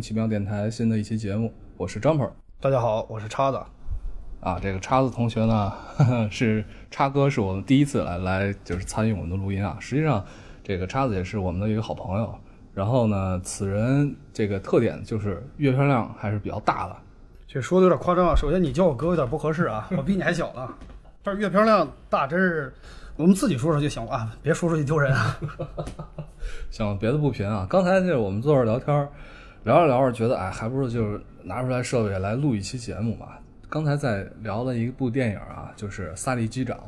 奇妙电台新的一期节目，我是张鹏。大家好，我是叉子。啊，这个叉子同学呢，是叉哥，是我们第一次来来就是参与我们的录音啊。实际上，这个叉子也是我们的一个好朋友。然后呢，此人这个特点就是阅片量还是比较大的。这说的有点夸张啊。首先，你叫我哥有点不合适啊，我比你还小呢。但是阅片量大，真是我们自己说说就行了啊，别说出去丢人啊。行，别的不贫啊。刚才就是我们坐这聊天，聊着聊着觉得，哎，还不如就是拿出来设备来录一期节目吧。刚才在聊了一部电影啊，就是《萨利机长》。《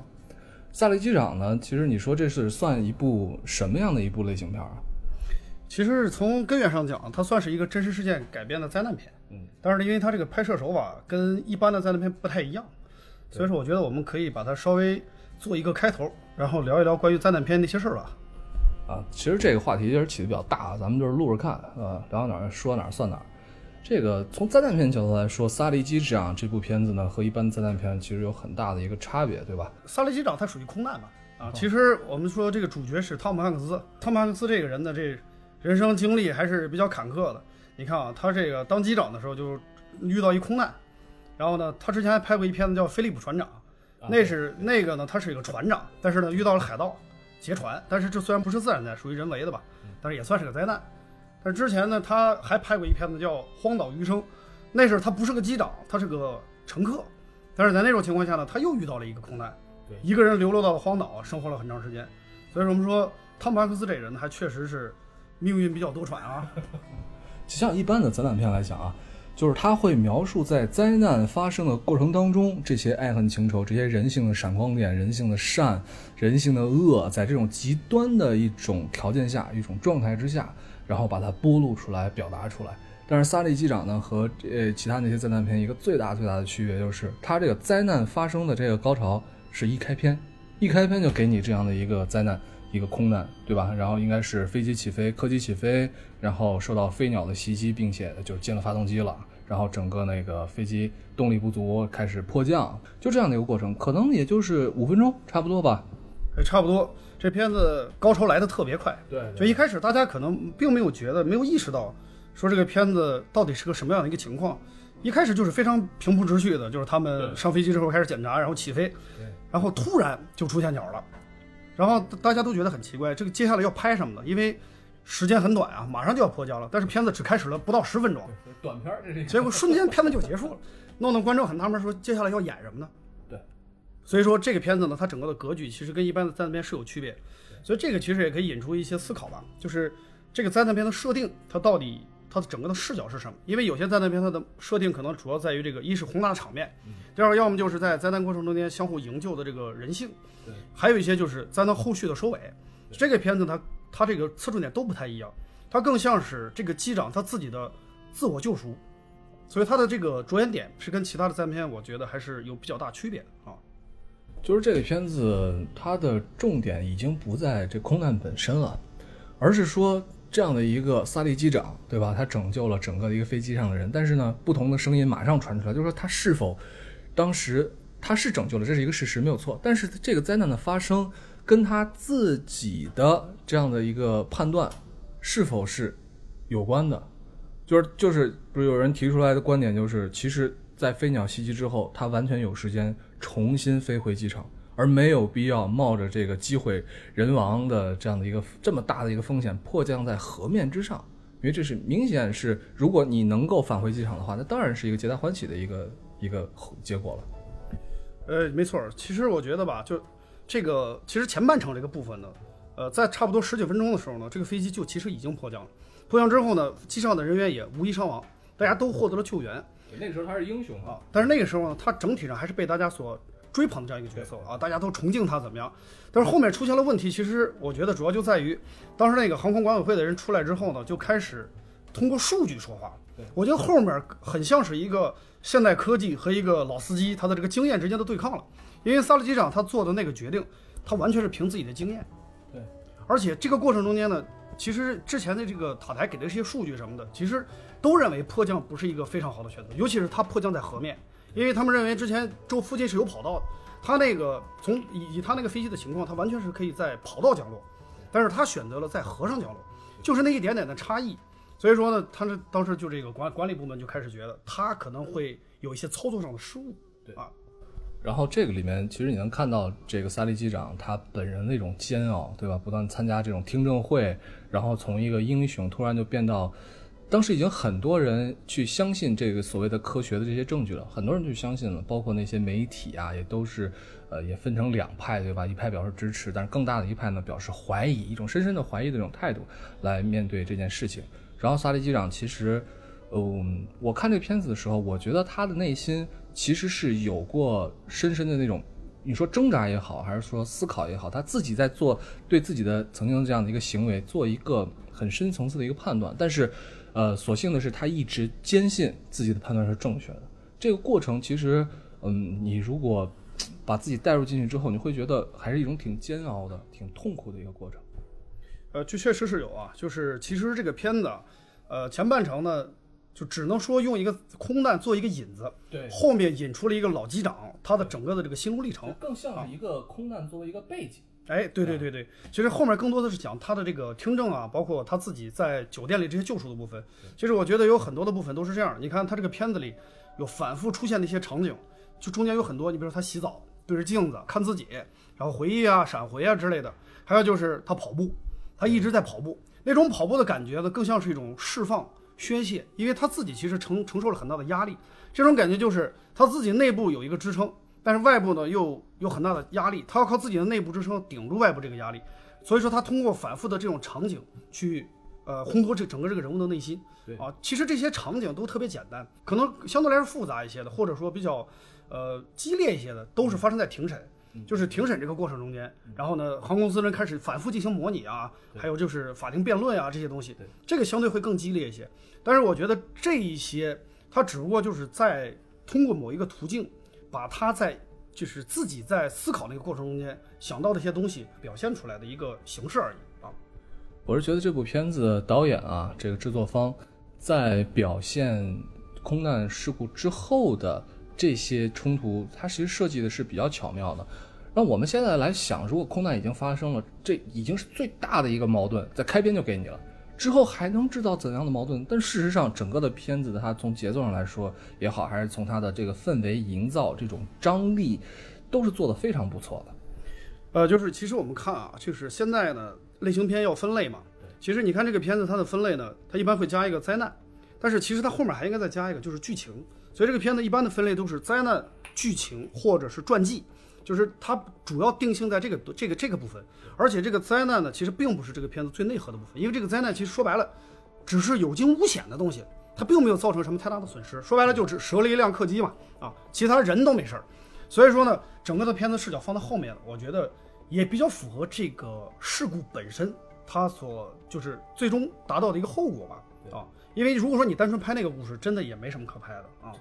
萨利机长》呢，其实你说这是算一部什么样的一部类型片啊？其实从根源上讲，它算是一个真实事件改编的灾难片。嗯，但是呢，因为它这个拍摄手法跟一般的灾难片不太一样，所以说我觉得我们可以把它稍微做一个开头，然后聊一聊关于灾难片那些事儿吧。啊，其实这个话题其实起的比较大，咱们就是录着看，啊，聊到哪儿说哪儿算哪儿。这个从灾难片角度来说，《萨利机长》这部片子呢，和一般灾难片其实有很大的一个差别，对吧？《萨利机长》它属于空难嘛，啊，其实我们说这个主角是汤姆汉克斯，汤姆汉克斯这个人呢，这人生经历还是比较坎坷的。你看啊，他这个当机长的时候就遇到一空难，然后呢，他之前还拍过一片子叫《菲利普船长》，那是那个呢，他是一个船长，但是呢遇到了海盗劫船，但是这虽然不是自然灾，属于人为的吧，但是也算是个灾难。但是之前呢，他还拍过一片子叫《荒岛余生》，那是他不是个机长，他是个乘客。但是在那种情况下呢，他又遇到了一个空难，对，一个人流落到了荒岛，生活了很长时间。所以说我们说汤姆汉克斯这人呢还确实是命运比较多舛啊。就像一般的灾难片来讲啊，就是他会描述在灾难发生的过程当中，这些爱恨情仇、这些人性的闪光点、人性的善、人性的恶，在这种极端的一种条件下、一种状态之下。然后把它剥露出来，表达出来。但是《萨利机长》呢，和呃其他那些灾难片一个最大最大的区别就是，它这个灾难发生的这个高潮是一开篇，一开篇就给你这样的一个灾难，一个空难，对吧？然后应该是飞机起飞，客机起飞，然后受到飞鸟的袭击，并且就进了发动机了，然后整个那个飞机动力不足，开始迫降，就这样的一个过程，可能也就是五分钟，差不多吧？哎，差不多。这片子高潮来的特别快，对，就一开始大家可能并没有觉得，没有意识到，说这个片子到底是个什么样的一个情况。一开始就是非常平铺直叙的，就是他们上飞机之后开始检查，然后起飞，然后突然就出现鸟了，然后大家都觉得很奇怪，这个接下来要拍什么呢？因为时间很短啊，马上就要破交了，但是片子只开始了不到十分钟，短片这是，结果瞬间片子就结束了，弄得观众很纳闷，说接下来要演什么呢？对。所以说这个片子呢，它整个的格局其实跟一般的灾难片是有区别，所以这个其实也可以引出一些思考吧，就是这个灾难片的设定，它到底它的整个的视角是什么？因为有些灾难片它的设定可能主要在于这个一是宏大的场面，第二要么就是在灾难过程中间相互营救的这个人性，对，还有一些就是灾难后续的收尾。这个片子它它这个侧重点都不太一样，它更像是这个机长他自己的自我救赎，所以它的这个着眼点是跟其他的灾难片我觉得还是有比较大区别的啊。就是这个片子，它的重点已经不在这空难本身了，而是说这样的一个萨利机长，对吧？他拯救了整个的一个飞机上的人，但是呢，不同的声音马上传出来，就是说他是否当时他是拯救了，这是一个事实，没有错。但是这个灾难的发生跟他自己的这样的一个判断是否是有关的？就是就是，不是有人提出来的观点，就是其实。在飞鸟袭击之后，他完全有时间重新飞回机场，而没有必要冒着这个机会人亡的这样的一个这么大的一个风险迫降在河面之上，因为这是明显是，如果你能够返回机场的话，那当然是一个皆大欢喜的一个一个结果了。呃，没错，其实我觉得吧，就这个其实前半程这个部分呢，呃，在差不多十几分钟的时候呢，这个飞机就其实已经迫降了。迫降之后呢，机上的人员也无一伤亡，大家都获得了救援。那个时候他是英雄啊，但是那个时候呢，他整体上还是被大家所追捧的这样一个角色啊，大家都崇敬他怎么样？但是后面出现了问题，其实我觉得主要就在于，当时那个航空管委会的人出来之后呢，就开始通过数据说话。我觉得后面很像是一个现代科技和一个老司机他的这个经验之间的对抗了，因为萨利机长他做的那个决定，他完全是凭自己的经验。对，而且这个过程中间呢。其实之前的这个塔台给的这些数据什么的，其实都认为迫降不是一个非常好的选择，尤其是他迫降在河面，因为他们认为之前周附近是有跑道的，他那个从以以他那个飞机的情况，他完全是可以在跑道降落，但是他选择了在河上降落，就是那一点点的差异，所以说呢，他是当时就这个管管理部门就开始觉得他可能会有一些操作上的失误，对啊，然后这个里面，其实你能看到这个萨利机长他本人那种煎熬，对吧？不断参加这种听证会，然后从一个英雄突然就变到，当时已经很多人去相信这个所谓的科学的这些证据了，很多人去相信了，包括那些媒体啊，也都是，呃，也分成两派，对吧？一派表示支持，但是更大的一派呢表示怀疑，一种深深的怀疑的这种态度来面对这件事情。然后萨利机长其实，嗯，我看这片子的时候，我觉得他的内心其实是有过深深的那种，你说挣扎也好，还是说思考也好，他自己在做对自己的曾经这样的一个行为做一个很深层次的一个判断。但是，呃，所幸的是他一直坚信自己的判断是正确的。这个过程其实，嗯，你如果把自己带入进去之后，你会觉得还是一种挺煎熬的、挺痛苦的一个过程。呃，这确实是有啊，就是其实这个片子，呃，前半程呢，就只能说用一个空难做一个引子，对后面引出了一个老机长他的整个的这个心路历程。更像是一个空难作为一个背景。哎，对对对对，其实后面更多的是讲他的这个听证啊，包括他自己在酒店里这些救赎的部分。其实我觉得有很多的部分都是这样。你看他这个片子里有反复出现的一些场景，就中间有很多，你比如说他洗澡对着镜子看自己，然后回忆啊、闪回啊之类的，还有就是他跑步，他一直在跑步，那种跑步的感觉呢，更像是一种释放、宣泄，因为他自己其实承承受了很大的压力，这种感觉就是他自己内部有一个支撑。但是外部呢又有很大的压力，他要靠自己的内部支撑顶住外部这个压力，所以说他通过反复的这种场景去呃烘托这整个这个人物的内心对啊。其实这些场景都特别简单，可能相对来说复杂一些的，或者说比较呃激烈一些的，都是发生在庭审。就是庭审这个过程中间，然后呢，航空公司人开始反复进行模拟啊，还有就是法庭辩论啊这些东西，这个相对会更激烈一些。但是我觉得这一些，它只不过就是在通过某一个途径，把他在就是自己在思考那个过程中间想到的一些东西表现出来的一个形式而已啊。我是觉得这部片子导演啊，这个制作方在表现空难事故之后的这些冲突，它其实设计的是比较巧妙的。那我们现在来想，如果空难已经发生了，这已经是最大的一个矛盾，在开篇就给你了，之后还能制造怎样的矛盾？但事实上，整个的片子它从节奏上来说也好，还是从它的这个氛围营造、这种张力，都是做得非常不错的。呃，就是其实我们看啊，就是现在呢，类型片要分类嘛。其实你看这个片子它的分类呢，它一般会加一个灾难，但是其实它后面还应该再加一个就是剧情。所以这个片子一般的分类都是灾难、剧情或者是传记，就是它主要定性在这个这个这个部分。而且这个灾难呢，其实并不是这个片子最内核的部分，因为这个灾难其实说白了，只是有惊无险的东西，它并没有造成什么太大的损失。说白了就只折了一辆客机嘛，啊，其他人都没事儿。所以说呢，整个的片子视角放在后面，我觉得也比较符合这个事故本身它所就是最终达到的一个后果吧，啊，因为如果说你单纯拍那个故事，真的也没什么可拍的啊。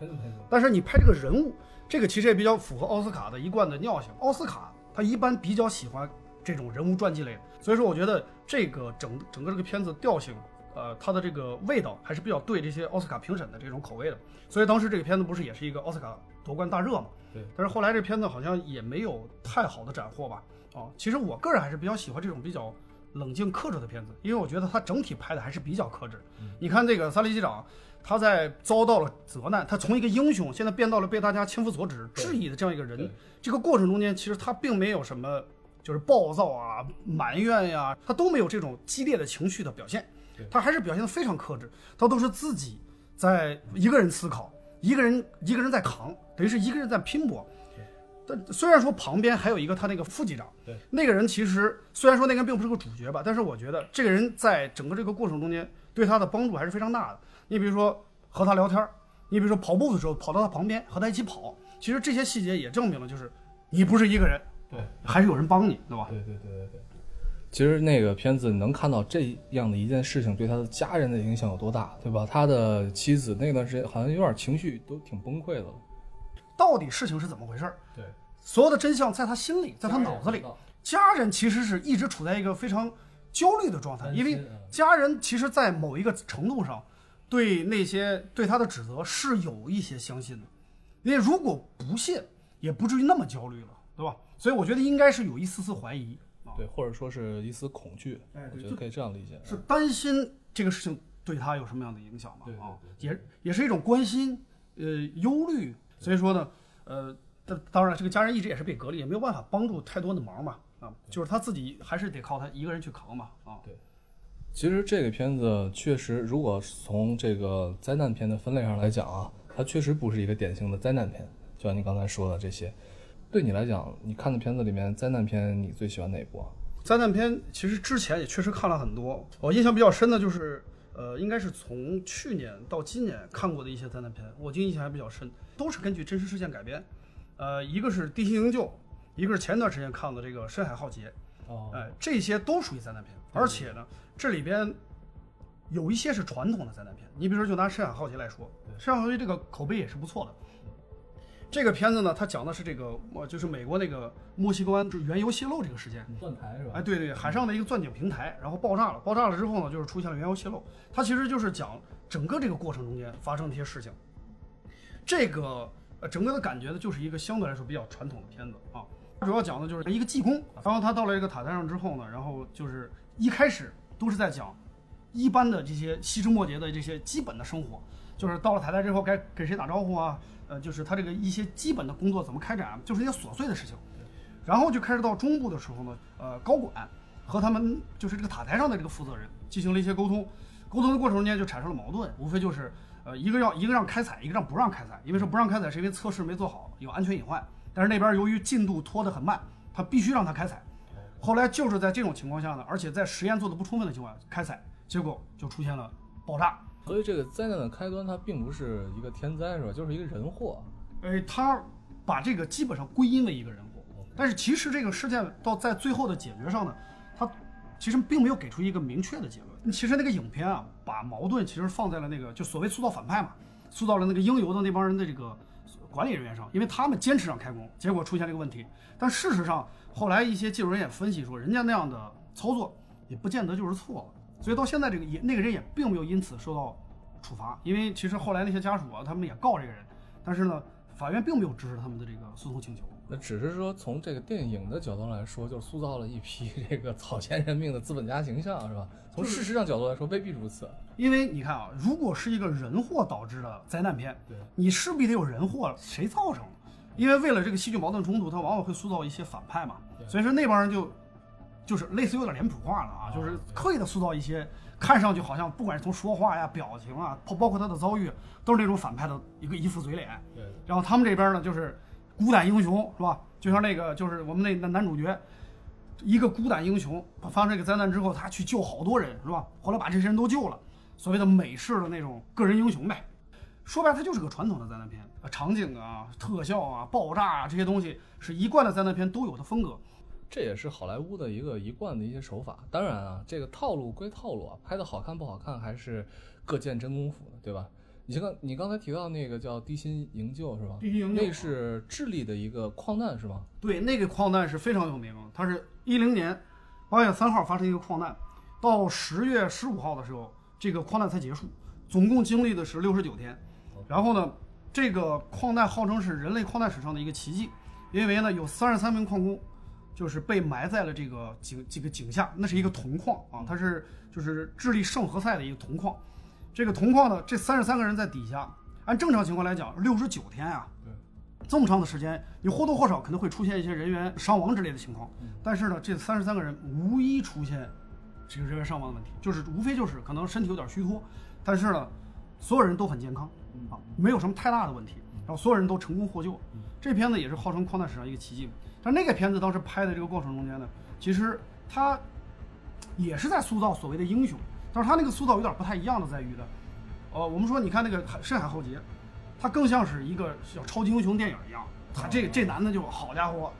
但是你拍这个人物，这个其实也比较符合奥斯卡的一贯的尿性。奥斯卡他一般比较喜欢这种人物传记类的，所以说我觉得这个整整个这个片子调性，呃，它的这个味道还是比较对这些奥斯卡评审的这种口味的。所以当时这个片子不是也是一个奥斯卡夺冠大热嘛？对。但是后来这片子好像也没有太好的斩获吧？啊，其实我个人还是比较喜欢这种比较冷静克制的片子，因为我觉得他整体拍的还是比较克制。你看这个萨利机长，他在遭到了责难，他从一个英雄现在变到了被大家千夫所指、质疑的这样一个人，这个过程中间其实他并没有什么就是暴躁啊、埋怨呀、他都没有这种激烈的情绪的表现，他还是表现的非常克制，他都是自己在一个人思考，一个人一个人在扛，等于是一个人在拼搏。但虽然说旁边还有一个他那个副机长，对那个人其实虽然说那个人并不是个主角吧，但是我觉得这个人在整个这个过程中间对他的帮助还是非常大的。你比如说和他聊天，你比如说跑步的时候跑到他旁边和他一起跑，其实这些细节也证明了就是你不是一个人，对，还是有人帮你，对吧？对对对对对。其实那个片子能看到这样的一件事情对他的家人的影响有多大，对吧？他的妻子那段时间好像有点情绪都挺崩溃的了。到底事情是怎么回事儿？对，所有的真相在他心里，在他脑子里。家人其实是一直处在一个非常焦虑的状态，因为家人其实，在某一个程度上，对那些对他的指责是有一些相信的，因为如果不信，也不至于那么焦虑了，对吧？所以我觉得应该是有一丝丝怀疑啊，对，或者说是一丝恐惧，哎我觉得可以这样理解。是担心这个事情对他有什么样的影响嘛？啊，也也是一种关心，呃，忧虑。所以说呢，呃，当当然这个家人一直也是被隔离，也没有办法帮助太多的忙嘛，啊，就是他自己还是得靠他一个人去扛嘛，啊，对其实这个片子确实，如果从这个灾难片的分类上来讲啊，它确实不是一个典型的灾难片。就像你刚才说的这些，对你来讲，你看的片子里面灾难片，你最喜欢哪一部啊？灾难片其实之前也确实看了很多，我印象比较深的就是，呃，应该是从去年到今年看过的一些灾难片，我就印象还比较深，都是根据真实事件改编。呃，一个是《地心营救》，一个是前段时间看的这个《深海浩劫》，哦哎，这些都属于灾难片，而且呢，这里边有一些是传统的灾难片。你比如说，就拿《深海浩劫》来说，《深海浩劫》这个口碑也是不错的。这个片子呢，它讲的是这个，呃，就是美国那个墨西哥湾就是原油泄漏这个事件。钻台是吧？哎，对对，海上的一个钻井平台，然后爆炸了，爆炸了之后呢，就是出现了原油泄漏。它其实就是讲整个这个过程中间发生的一些事情。这个呃，整个的感觉呢，就是一个相对来说比较传统的片子啊。主要讲的就是一个技工，然后他到了这个塔台上之后呢，然后就是一开始都是在讲一般的这些细枝末节的这些基本的生活，就是到了塔台之后该给谁打招呼啊，呃，就是他这个一些基本的工作怎么开展，就是一些琐碎的事情。然后就开始到中部的时候呢，呃，高管和他们就是这个塔台上的这个负责人进行了一些沟通，沟通的过程中间就产生了矛盾，无非就是呃一个要一个让开采，一个让不让开采，因为说不让开采是因为测试没做好，有安全隐患，但是那边由于进度拖得很慢，他必须让他开采。后来就是在这种情况下呢，而且在实验做的不充分的情况下开采，结果就出现了爆炸。所以这个灾难的开端，它并不是一个天灾是吧？就是一个人祸。哎，他把这个基本上归因为一个人祸，但是其实这个事件到在最后的解决上呢，他其实并没有给出一个明确的结论。其实那个影片啊，把矛盾其实放在了那个就所谓塑造反派嘛，塑造了那个应由的那帮人的这个管理人员上，因为他们坚持让开工，结果出现这个问题。但事实上，后来一些技术人也分析说，人家那样的操作也不见得就是错了。所以到现在这个也那个人也并没有因此受到处罚，因为其实后来那些家属啊，他们也告这个人，但是呢，法院并没有支持他们的这个诉讼请求。那只是说从这个电影的角度来说，就塑造了一批 这个草菅人命的资本家形象，是吧？从事实上角度来说，未必如此。因为你看啊，如果是一个人祸导致的灾难片，对你势必得有人祸，谁造成的？因为为了这个戏剧矛盾冲突，他往往会塑造一些反派嘛，所以说那帮人就就是类似有点脸谱化了啊，就是刻意的塑造一些看上去好像不管是从说话呀、表情啊，包包括他的遭遇，都是那种反派的一个一副嘴脸。对，然后他们这边呢，就是孤胆英雄，是吧？就像那个，就是我们那男男主角，一个孤胆英雄，发生这个灾难之后，他去救好多人，是吧？后来把这些人都救了，所谓的美式的那种个人英雄呗。说白了，它就是个传统的灾难片，场景啊、特效啊、爆炸啊这些东西是一贯的灾难片都有的风格。这也是好莱坞的一个一贯的一些手法。当然啊，这个套路归套路啊，拍的好看不好看还是各见真功夫的，对吧？你刚你刚才提到那个叫地心营救是吧？地心营救那是智利的一个矿难是吧？对，那个矿难是非常有名，它是一零年八月三号发生一个矿难，到十月十五号的时候，这个矿难才结束，总共经历的是六十九天。然后呢，这个矿难号称是人类矿难史上的一个奇迹，因为呢有三十三名矿工就是被埋在了这个井这个井下，那是一个铜矿啊，它是就是智利圣何塞的一个铜矿。这个铜矿呢，这三十三个人在底下，按正常情况来讲，六十九天啊，这么长的时间，你或多或少可能会出现一些人员伤亡之类的情况。但是呢，这三十三个人无一出现这个人员伤亡的问题，就是无非就是可能身体有点虚脱，但是呢，所有人都很健康啊，没有什么太大的问题，然后所有人都成功获救。这片子也是号称矿难史上一个奇迹。但那个片子当时拍的这个过程中间呢，其实它也是在塑造所谓的英雄，但是他那个塑造有点不太一样的在于的，呃，我们说你看那个《深海浩劫》，它更像是一个像超级英雄电影一样，他这个这男的就好家伙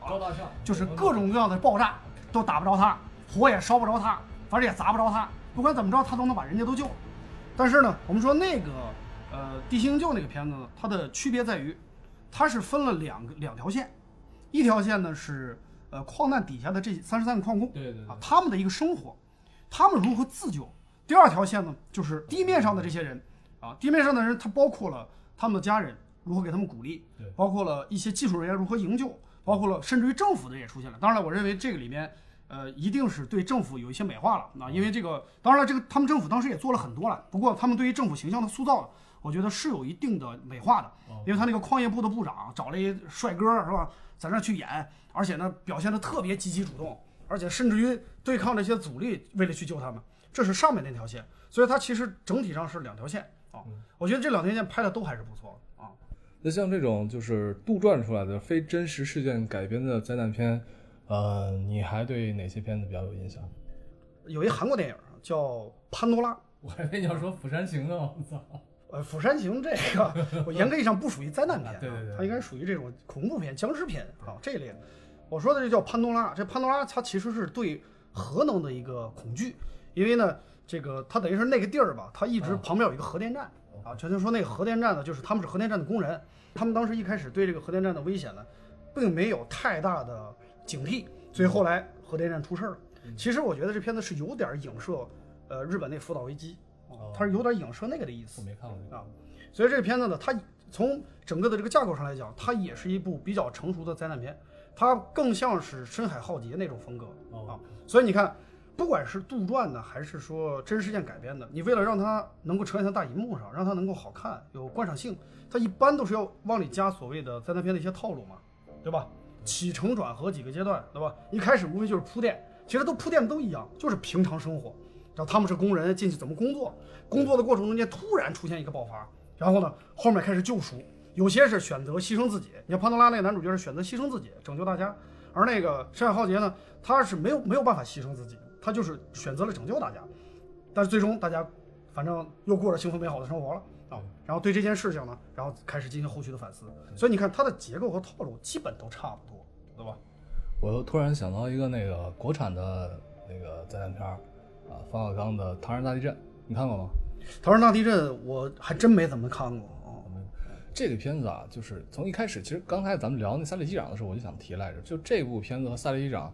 就是各种各样的爆炸都打不着他，火也烧不着他，反正也砸不着他，不管怎么着他都能把人家都救。但是呢，我们说那个呃地心营救那个片子呢，它的区别在于，它是分了两个两条线，一条线呢是呃矿难底下的这三十三个矿工，对对对啊，他们的一个生活，他们如何自救。第二条线呢，就是地面上的这些人啊，地面上的人，他包括了他们的家人如何给他们鼓励对，包括了一些技术人员如何营救，包括了甚至于政府的也出现了。当然了，我认为这个里面，呃，一定是对政府有一些美化了啊，因为这个，当然了，这个他们政府当时也做了很多了，不过他们对于政府形象的塑造，我觉得是有一定的美化的，因为他那个矿业部的部长找了一帅哥是吧，在那儿去演，而且呢表现的特别积极主动，而且甚至于对抗这些阻力，为了去救他们，这是上面那条线，所以它其实整体上是两条线啊，我觉得这两条线拍的都还是不错的啊。那像这种就是杜撰出来的非真实事件改编的灾难片。呃，你还对哪些片子比较有印象？有一韩国电影叫《潘多拉》，我还以为你要说《釜山行》呢。我操！呃，《釜山行》这个，我严格意义上不属于灾难片，对对对，它应该属于这种恐怖片、僵尸片啊这一类。我说的这叫《潘多拉》，这潘多拉它其实是对核能的一个恐惧，因为呢，这个它等于是那个地儿吧，它一直旁边有一个核电站啊，全就说那个核电站呢，就是他们是核电站的工人，他们当时一开始对这个核电站的危险呢，并没有太大的。警惕，所以后来核电站出事儿了。其实我觉得这片子是有点影射，呃，日本那福岛危机，它是有点影射那个的意思。我没看过啊。所以这个片子呢，它从整个的这个架构上来讲，它也是一部比较成熟的灾难片，它更像是深海浩劫那种风格啊。所以你看，不管是杜撰的还是说真实事件改编的，你为了让它能够呈现在大荧幕上，让它能够好看有观赏性，它一般都是要往里加所谓的灾难片的一些套路嘛，对吧？起承转合几个阶段，对吧？一开始无非就是铺垫，其实都铺垫的都一样，就是平常生活。然后他们是工人进去怎么工作，工作的过程中间突然出现一个爆发，然后呢后面开始救赎，有些是选择牺牲自己。你看潘多拉那个男主角是选择牺牲自己拯救大家，而那个山海浩劫呢，他是没有没有办法牺牲自己，他就是选择了拯救大家，但是最终大家反正又过着幸福美好的生活了。啊，然后对这件事情呢，然后开始进行后续的反思。所以你看它的结构和套路基本都差不多，对吧？我又突然想到一个那个国产的那个灾难片儿啊，冯小刚的《唐山大地震》，你看过吗？《唐山大地震》我还真没怎么看过啊。这个片子啊，就是从一开始，其实刚才咱们聊那《萨利机长》的时候，我就想提来着，就这部片子和《萨利机长》，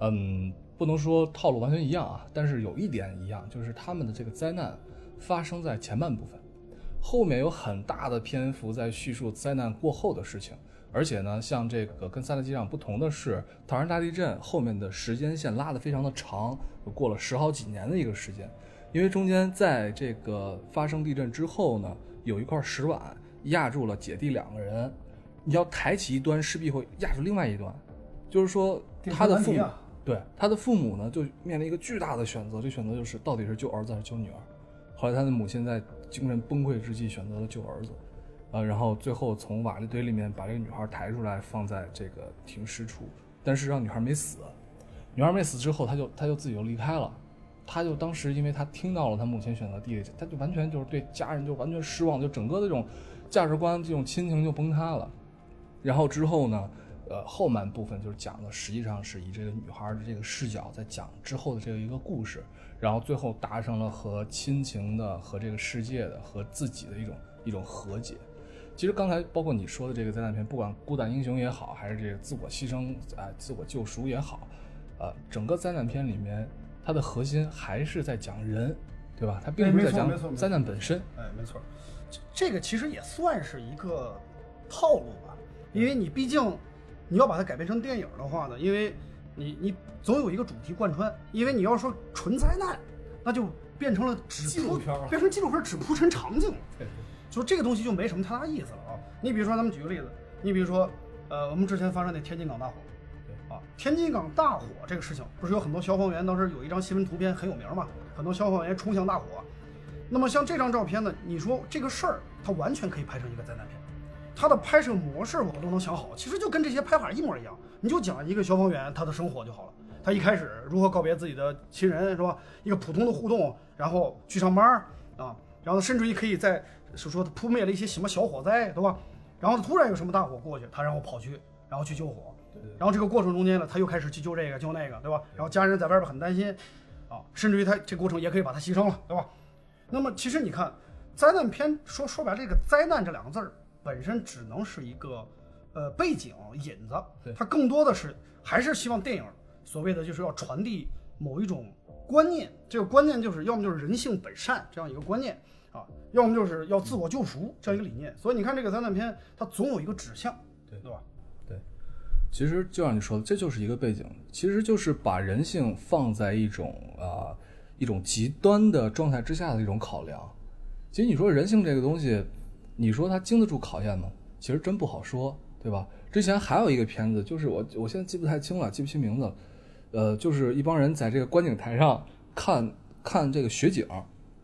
嗯，不能说套路完全一样啊，但是有一点一样，就是他们的这个灾难发生在前半部分。后面有很大的篇幅在叙述灾难过后的事情，而且呢，像这个跟《三大机场》不同的是，唐山大地震后面的时间线拉得非常的长，过了十好几年的一个时间，因为中间在这个发生地震之后呢，有一块石碗压住了姐弟两个人，你要抬起一端，势必会压住另外一端，就是说他的父母，对他的父母呢，就面临一个巨大的选择，这选择就是到底是救儿子还是救女儿。后来他的母亲在精神崩溃之际选择了救儿子，啊，然后最后从瓦砾堆里面把这个女孩抬出来放在这个停尸处，但是让女孩没死。女孩没死之后，他就他就自己就离开了。他就当时因为他听到了他母亲选择弟弟，他就完全就是对家人就完全失望，就整个的这种价值观、这种亲情就崩塌了。然后之后呢？呃，后半部分就是讲的，实际上是以这个女孩的这个视角在讲之后的这个一个故事，然后最后达成了和亲情的、和这个世界的、和自己的一种一种和解。其实刚才包括你说的这个灾难片，不管孤胆英雄也好，还是这个自我牺牲、哎自我救赎也好，呃，整个灾难片里面它的核心还是在讲人，对吧？它并不是在讲灾难本身。哎，没错，这个其实也算是一个套路吧，因为你毕竟。你要把它改编成电影的话呢，因为你你总有一个主题贯穿，因为你要说纯灾难，那就变成了纪录片，变成纪录片只铺陈场景，就这个东西就没什么太大意思了啊。你比如说，咱们举个例子，你比如说，呃，我们之前发生那天津港大火，啊，天津港大火这个事情，不是有很多消防员当时有一张新闻图片很有名嘛？很多消防员冲向大火，那么像这张照片呢，你说这个事儿，它完全可以拍成一个灾难片。它的拍摄模式我都能想好，其实就跟这些拍法一模一样。你就讲一个消防员他的生活就好了，他一开始如何告别自己的亲人，是吧？一个普通的互动，然后去上班啊，然后甚至于可以在是说他扑灭了一些什么小火灾，对吧？然后突然有什么大火过去，他然后跑去，然后去救火，然后这个过程中间呢，他又开始去救这个救那个，对吧？然后家人在外边很担心啊，甚至于他这过程也可以把他牺牲了，对吧？那么其实你看灾难片说说白这个灾难这两个字儿。本身只能是一个，呃，背景引子，它更多的是还是希望电影所谓的就是要传递某一种观念，这个观念就是要么就是人性本善这样一个观念啊，要么就是要自我救赎这样一个理念。所以你看这个灾难片，它总有一个指向，对对吧？对。其实就像你说的，这就是一个背景，其实就是把人性放在一种啊、一种极端的状态之下的一种考量。其实你说人性这个东西，你说它经得住考验吗？其实真不好说，对吧？之前还有一个片子，就是我我现在记不太清了，记不清名字了，呃，就是一帮人在这个观景台上看看这个雪景，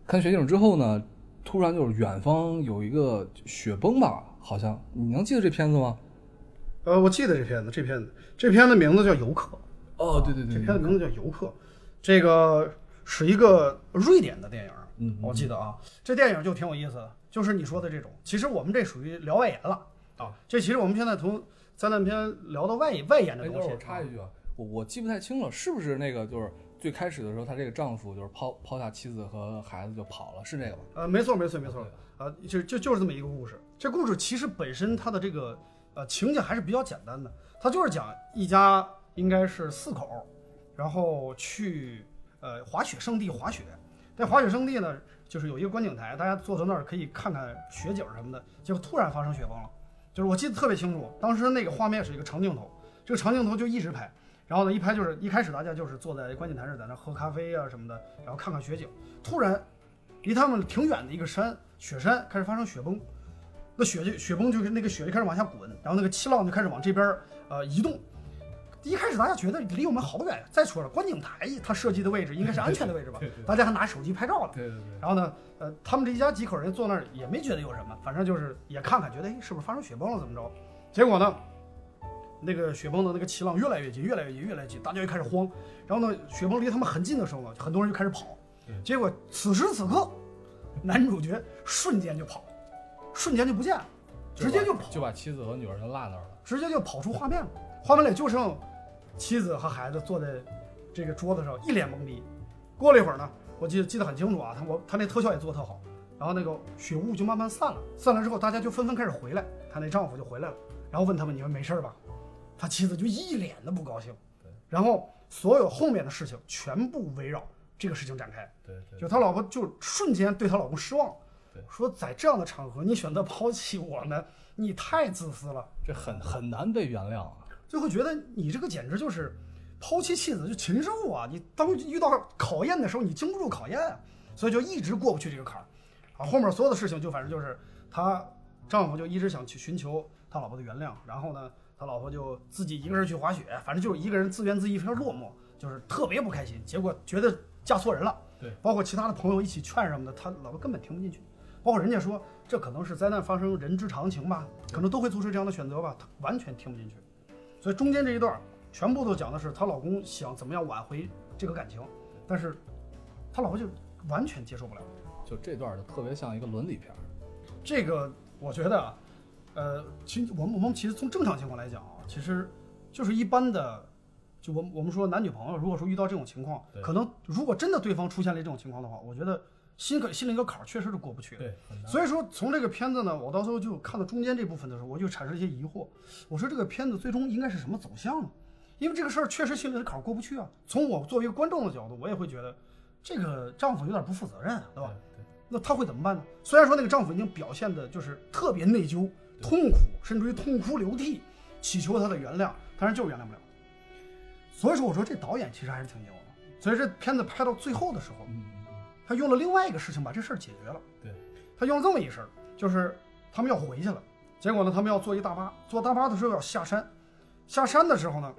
看雪景之后呢，突然就是远方有一个雪崩吧，好像你能记得这片子吗？呃，我记得这片子，这片子，这片子名字叫《游客》。哦，对对对，这片子名字叫《游客》，这个是一个瑞典的电影，嗯我记得啊，这电影就挺有意思的，就是你说的这种，其实我们这属于聊外延了啊，这其实我们现在从灾难片聊到外外延的哎，东西我插一句啊，我我记不太清了，是不是那个就是最开始的时候，她这个丈夫就是抛抛下妻子和孩子就跑了，是这个吧？呃，没错，没错，没错，啊，就就就是这么一个故事。这故事其实本身它的这个呃情节还是比较简单的，它就是讲一家应该是四口，然后去呃滑雪圣地滑雪。在滑雪圣地呢，就是有一个观景台，大家坐在那儿可以看看雪景什么的。结果突然发生雪崩了，就是我记得特别清楚，当时那个画面是一个长镜头，这个长镜头就一直拍。然后呢，一拍就是一开始大家就是坐在观景台上，在那喝咖啡啊什么的，然后看看雪景。突然，离他们挺远的一个山雪山开始发生雪崩，那雪就雪崩就是那个雪就开始往下滚，然后那个气浪就开始往这边呃移动。一开始大家觉得离我们好远，再说了，观景台它设计的位置应该是安全的位置吧？大家还拿手机拍照了。对对对，然后呢，呃，他们这一家几口人坐那儿也没觉得有什么，反正就是也看看，觉得哎是不是发生雪崩了怎么着？结果呢，那个雪崩的那个气浪越来越近，越来越近，越来越近，大家就开始慌。然后呢，雪崩离他们很近的时候呢，很多人就开始跑。结果此时此刻，男主角瞬间就跑，瞬间就不见了，直接就跑，就把妻子和女儿就落那儿了。直接就跑出画面了。画面里就剩妻子和孩子坐在这个桌子上，一脸懵逼。过了一会儿呢，我记得记得很清楚啊，他我他那特效也做得特好，然后那个雪雾就慢慢散了，散了之后大家就纷纷开始回来，他那丈夫就回来了，然后问他们你们没事吧？他妻子就一脸的不高兴，然后所有后面的事情全部围绕这个事情展开。对，就他老婆就瞬间对他老公失望，说在这样的场合你选择抛弃我们，你太自私了。这很很难被原谅啊。就会觉得你这个简直就是抛妻弃妻子就禽兽啊！你当遇到考验的时候，你经不住考验，啊所以就一直过不去这个坎儿。啊，后面所有的事情就反正就是她丈夫就一直想去寻求他老婆的原谅，然后呢，他老婆就自己一个人去滑雪，反正就是一个人自怨自艾，非常落寞，就是特别不开心。结果觉得嫁错人了，对，包括其他的朋友一起劝什么的，他老婆根本听不进去。包括人家说这可能是灾难发生人之常情吧，可能都会做出这样的选择吧，他完全听不进去。所以中间这一段全部都讲的是她老公想怎么样挽回这个感情，但是她老婆就完全接受不了。就这段就特别像一个伦理片儿。这个我觉得啊，呃，其实我们我们其实从正常情况来讲啊，其实就是一般的，就我们我们说男女朋友，如果说遇到这种情况，可能如果真的对方出现了这种情况的话，我觉得心可心里一个坎儿确实是过不去的。对，所以说，从这个片子呢，我到时候就看到中间这部分的时候，我就产生一些疑惑。我说这个片子最终应该是什么走向呢？因为这个事儿确实心里的坎儿过不去啊。从我作为一个观众的角度，我也会觉得这个丈夫有点不负责任啊，对吧？对那他会怎么办呢？虽然说那个丈夫已经表现的就是特别内疚、痛苦，甚至于痛哭流涕，祈求他的原谅，但是就是原谅不了。所以说，我说这导演其实还是挺牛的。所以这片子拍到最后的时候，嗯，他用了另外一个事情把这事儿解决了。对，他用了这么一事儿，就是他们要回去了，结果呢，他们要坐一大巴，坐大巴的时候要下山，下山的时候呢，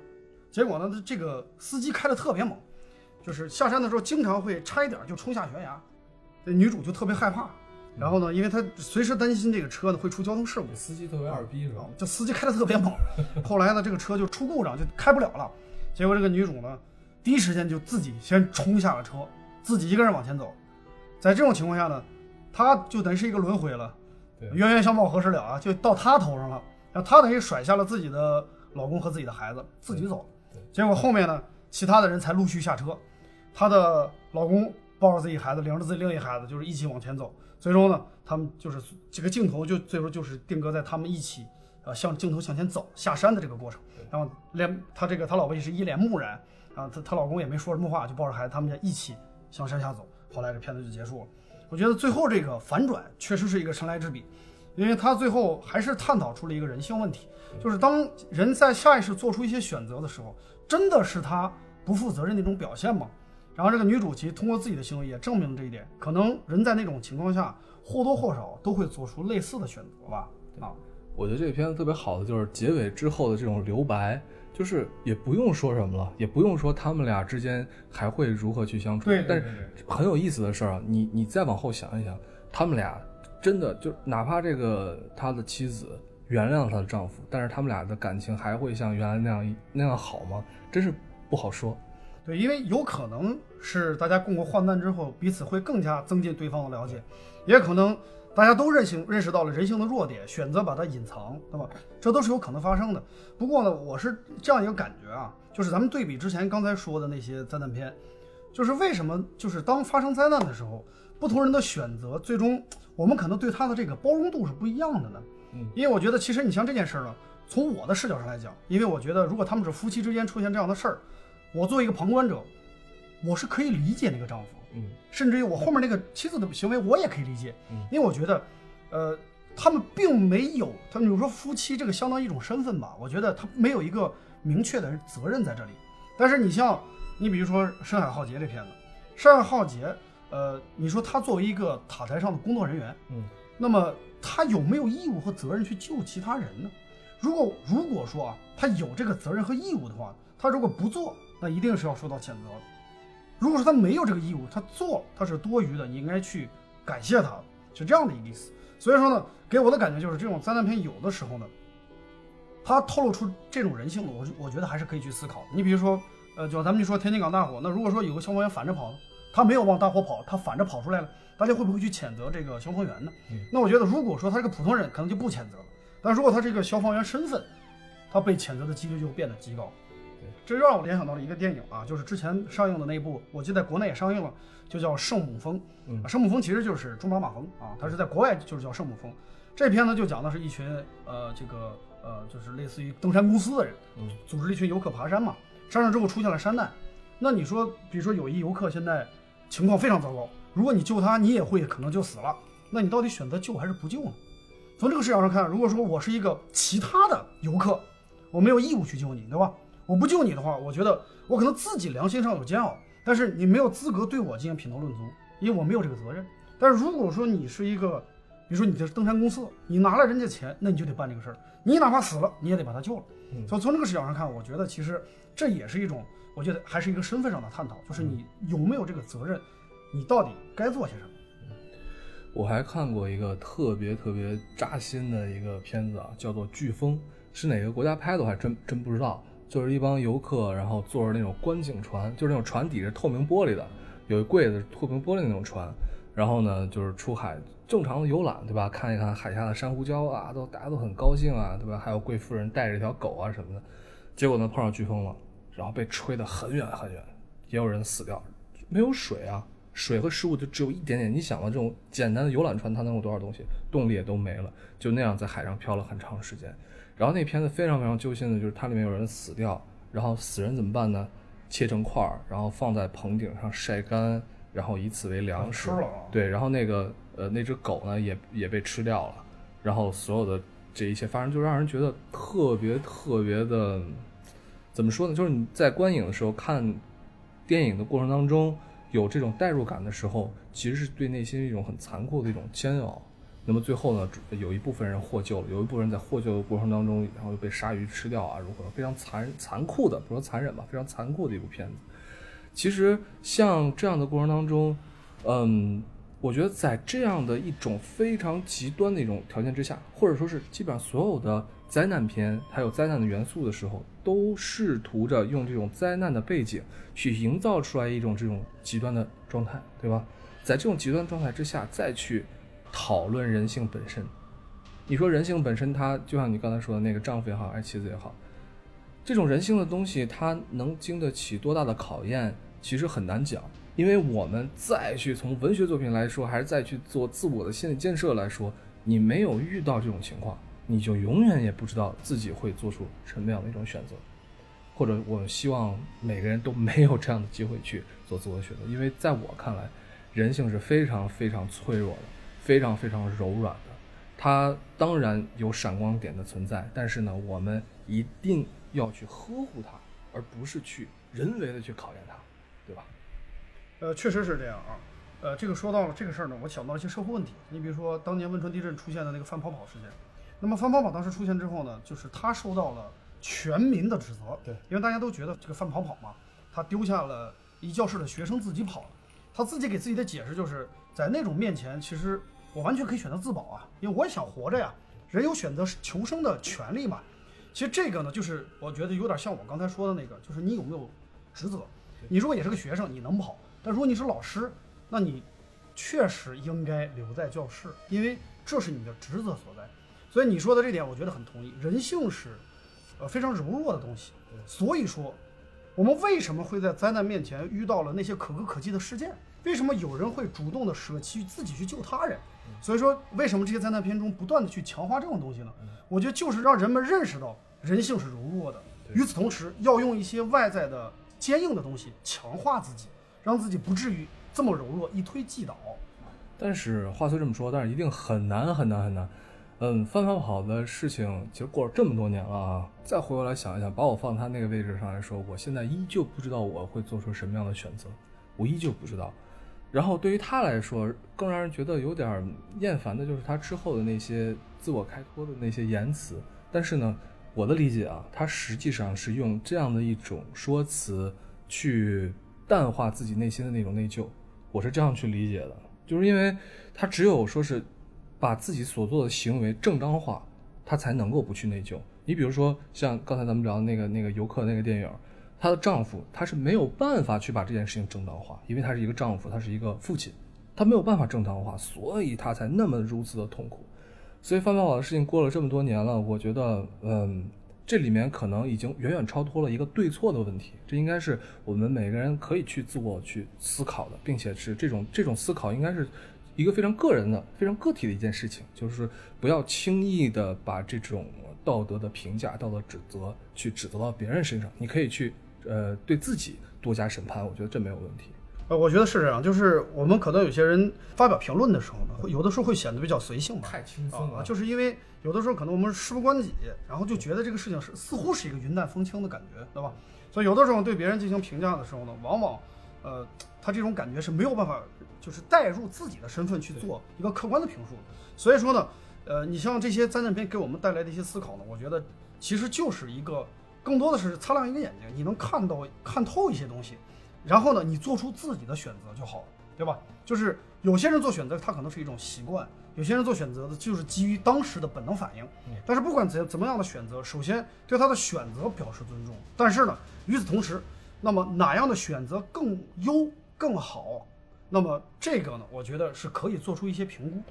结果呢，这个司机开的特别猛，就是下山的时候经常会差一点就冲下悬崖，这女主就特别害怕。然后呢，因为她随时担心这个车呢会出交通事故，司机特别二逼是吧？这司机开的特别猛。后来呢，这个车就出故障，就开不了了。结果这个女主呢，第一时间就自己先冲下了车，自己一个人往前走。在这种情况下呢，他就等于是一个轮回了，对冤冤相报何时了啊？就到他头上了。然后他等于甩下了自己的老公和自己的孩子，自己走对。结果后面呢，其他的人才陆续下车。她的老公抱着自己孩子，领着自己另一孩子，就是一起往前走。最终呢，他们就是这个镜头就最后就是定格在他们一起，呃，向镜头向前走下山的这个过程。然后连他这个他老婆也是一脸木然，然后他他老公也没说什么话，就抱着孩子，他们家一起向山下走。后来这片子就结束了。我觉得最后这个反转确实是一个神来之笔，因为他最后还是探讨出了一个人性问题，就是当人在下意识做出一些选择的时候，真的是他不负责任的一种表现吗？然后这个女主其实通过自己的行为也证明了这一点，可能人在那种情况下或多或少都会做出类似的选择吧。啊，我觉得这个片子特别好的就是结尾之后的这种留白，就是也不用说什么了，也不用说他们俩之间还会如何去相处。对，但是很有意思的事儿啊，你你再往后想一想，他们俩真的就哪怕这个他的妻子原谅他的丈夫，但是他们俩的感情还会像原来那样那样好吗？真是不好说。对，因为有可能是大家共过患难之后，彼此会更加增进对方的了解，也可能大家都认性认识到了人性的弱点，选择把它隐藏，对吧？这都是有可能发生的。不过呢，我是这样一个感觉啊，就是咱们对比之前刚才说的那些灾难片，就是为什么就是当发生灾难的时候，不同人的选择，最终我们可能对他的这个包容度是不一样的呢？嗯，因为我觉得其实你像这件事儿呢，从我的视角上来讲，因为我觉得如果他们是夫妻之间出现这样的事儿。我作为一个旁观者，我是可以理解那个丈夫，嗯，甚至于我后面那个妻子的行为，我也可以理解，嗯，因为我觉得，呃，他们并没有，他们比如说夫妻这个相当一种身份吧，我觉得他没有一个明确的责任在这里。但是你像你比如说《深海浩劫》这片子，《深海浩劫》，呃，你说他作为一个塔台上的工作人员，嗯，那么他有没有义务和责任去救其他人呢？如果如果说啊，他有这个责任和义务的话，他如果不做，那一定是要受到谴责的。如果说他没有这个义务，他做他是多余的，你应该去感谢他，是这样的一个意思。所以说呢，给我的感觉就是这种灾难片有的时候呢，他透露出这种人性的，我我觉得还是可以去思考。你比如说，呃，就咱们就说天津港大火，那如果说有个消防员反着跑，他没有往大火跑，他反着跑出来了，大家会不会去谴责这个消防员呢？那我觉得，如果说他是个普通人，可能就不谴责了。但如果他这个消防员身份，他被谴责的几率就变得极高。这让我联想到了一个电影啊，就是之前上映的那部，我记得在国内也上映了，就叫《圣母峰》。嗯，圣母峰其实就是中马马峰啊，它是在国外就是叫圣母峰。这片呢就讲的是一群呃这个呃就是类似于登山公司的人，嗯，组织了一群游客爬山嘛。山上之后出现了山难，那你说，比如说有一游客现在情况非常糟糕，如果你救他，你也会可能就死了。那你到底选择救还是不救呢？从这个视角上看，如果说我是一个其他的游客，我没有义务去救你，对吧？我不救你的话，我觉得我可能自己良心上有煎熬，但是你没有资格对我进行品头论足，因为我没有这个责任。但是如果说你是一个，比如说你这是登山公司，你拿了人家钱，那你就得办这个事儿，你哪怕死了，你也得把他救了。所以从这个视角上看，我觉得其实这也是一种，我觉得还是一个身份上的探讨，就是你有没有这个责任，你到底该做些什么。我还看过一个特别特别扎心的一个片子啊，叫做《飓风》，是哪个国家拍的，我还真真不知道。就是一帮游客，然后坐着那种观景船，就是那种船底是透明玻璃的，有一柜子透明玻璃那种船，然后呢就是出海正常的游览，对吧？看一看海下的珊瑚礁啊，都大家都很高兴啊，对吧？还有贵妇人带着一条狗啊什么的，结果呢碰上飓风了，然后被吹得很远很远，也有人死掉，没有水啊，水和食物就只有一点点。你想嘛，这种简单的游览船它能有多少东西？动力也都没了，就那样在海上漂了很长时间。然后那片子非常非常揪心的，就是它里面有人死掉，然后死人怎么办呢？切成块儿，然后放在棚顶上晒干，然后以此为粮食。吃了。对，然后那个呃那只狗呢也也被吃掉了，然后所有的这一切发生，就让人觉得特别特别的，怎么说呢？就是你在观影的时候看电影的过程当中有这种代入感的时候，其实是对内心一种很残酷的一种煎熬。那么最后呢，有一部分人获救了，有一部分人在获救的过程当中，然后又被鲨鱼吃掉啊，如何非常残残酷的，不说残忍吧，非常残酷的一部片子。其实像这样的过程当中，嗯，我觉得在这样的一种非常极端的一种条件之下，或者说是基本上所有的灾难片还有灾难的元素的时候，都试图着用这种灾难的背景去营造出来一种这种极端的状态，对吧？在这种极端状态之下，再去。讨论人性本身，你说人性本身，它就像你刚才说的那个丈夫也好，爱妻子也好，这种人性的东西，它能经得起多大的考验，其实很难讲。因为我们再去从文学作品来说，还是再去做自我的心理建设来说，你没有遇到这种情况，你就永远也不知道自己会做出什么样的一种选择。或者，我希望每个人都没有这样的机会去做自我选择，因为在我看来，人性是非常非常脆弱的。非常非常柔软的，它当然有闪光点的存在，但是呢，我们一定要去呵护它，而不是去人为的去考验它，对吧？呃，确实是这样啊。呃，这个说到了这个事儿呢，我想到了一些社会问题。你比如说，当年汶川地震出现的那个范跑跑事件，那么范跑跑当时出现之后呢，就是他受到了全民的指责，对，因为大家都觉得这个范跑跑嘛，他丢下了一教室的学生自己跑了，他自己给自己的解释就是在那种面前，其实我完全可以选择自保啊，因为我也想活着呀，人有选择求生的权利嘛。其实这个呢，就是我觉得有点像我刚才说的那个，就是你有没有职责？你如果也是个学生，你能跑，但如果你是老师，那你确实应该留在教室，因为这是你的职责所在。所以你说的这点，我觉得很同意。人性是呃非常柔弱的东西，所以说我们为什么会在灾难面前遇到了那些可歌可泣的事件？为什么有人会主动的舍弃自己去救他人？所以说，为什么这些灾难片中不断的去强化这种东西呢？我觉得就是让人们认识到人性是柔弱的。与此同时，要用一些外在的坚硬的东西强化自己，让自己不至于这么柔弱，一推即倒。但是话虽这么说，但是一定很难很难很难。嗯，翻翻跑的事情其实过了这么多年了啊，再回过来想一想，把我放他那个位置上来说，我现在依旧不知道我会做出什么样的选择，我依旧不知道。然后对于他来说，更让人觉得有点厌烦的就是他之后的那些自我开脱的那些言辞。但是呢，我的理解啊，他实际上是用这样的一种说辞去淡化自己内心的那种内疚。我是这样去理解的，就是因为他只有说是把自己所做的行为正当化，他才能够不去内疚。你比如说像刚才咱们聊的那个那个游客那个电影，她的丈夫他是没有办法去把这件事情正当化，因为他是一个丈夫，他是一个父亲，他没有办法正当化，所以他才那么如此的痛苦。所以范跑跑的事情过了这么多年了，我觉得，嗯，这里面可能已经远远超脱了一个对错的问题，这应该是我们每个人可以去自我去思考的，并且是这种这种思考应该是一个非常个人的、非常个体的一件事情，就是不要轻易的把这种道德的评价、道德指责去指责到别人身上，你可以去呃对自己多加审判，我觉得这没有问题。呃，我觉得是这样，就是我们可能有些人发表评论的时候呢，会有的时候会显得比较随性吧，太轻啊，就是因为有的时候可能我们事不关己，然后就觉得这个事情是似乎是一个云淡风轻的感觉，对吧？所以有的时候对别人进行评价的时候呢，往往，呃，他这种感觉是没有办法，就是带入自己的身份去做一个客观的评述。所以说呢，呃，你像这些灾难片给我们带来的一些思考呢，我觉得其实就是一个更多的是擦亮一个眼睛，你能看到看透一些东西。然后呢，你做出自己的选择就好了，对吧？就是有些人做选择，他可能是一种习惯；有些人做选择的，就是基于当时的本能反应。但是不管怎怎么样的选择，首先对他的选择表示尊重。但是呢，与此同时，那么哪样的选择更优更好？那么这个呢，我觉得是可以做出一些评估。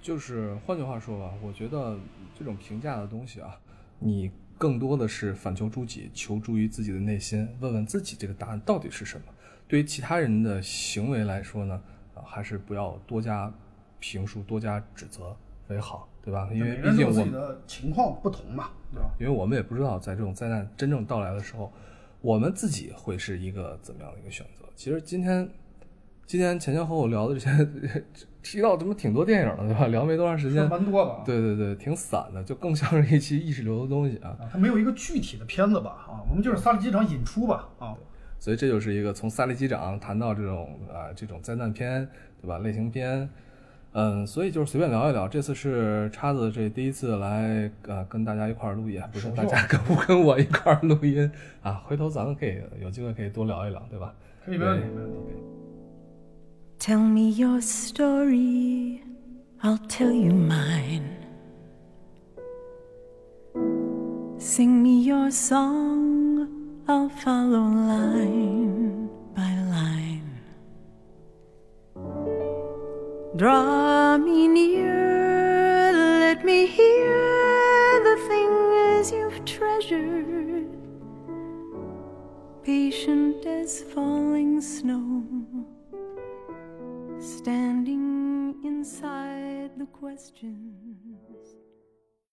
就是换句话说吧，我觉得这种评价的东西啊，你。更多的是反求诸己，求助于自己的内心，问问自己这个答案到底是什么。对于其他人的行为来说呢，啊，还是不要多加评述、多加指责为好，对吧？因为毕竟我们的情况不同嘛，对吧？因为我们也不知道在这种灾难真正到来的时候，我们自己会是一个怎么样的一个选择。其实今天。今天前前后后聊的这些，提到怎么挺多电影了，对吧？聊没多长时间，蛮多的。对对对，挺散的，就更像是一期意识流的东西啊。它没有一个具体的片子吧？啊，我们就是萨利机长引出吧？啊，所以这就是一个从萨利机长谈到这种啊这种灾难片，对吧？类型片，嗯，所以就是随便聊一聊。这次是叉子这第一次来呃跟大家一块儿录音，不是大家跟不跟我一块儿录音啊？回头咱们可以有机会可以多聊一聊，对吧？可以，没问题，没问题。Tell me your story, I'll tell you mine. Sing me your song, I'll follow line by line. Draw me near, let me hear the things you've treasured, patient as falling snow standing inside the questions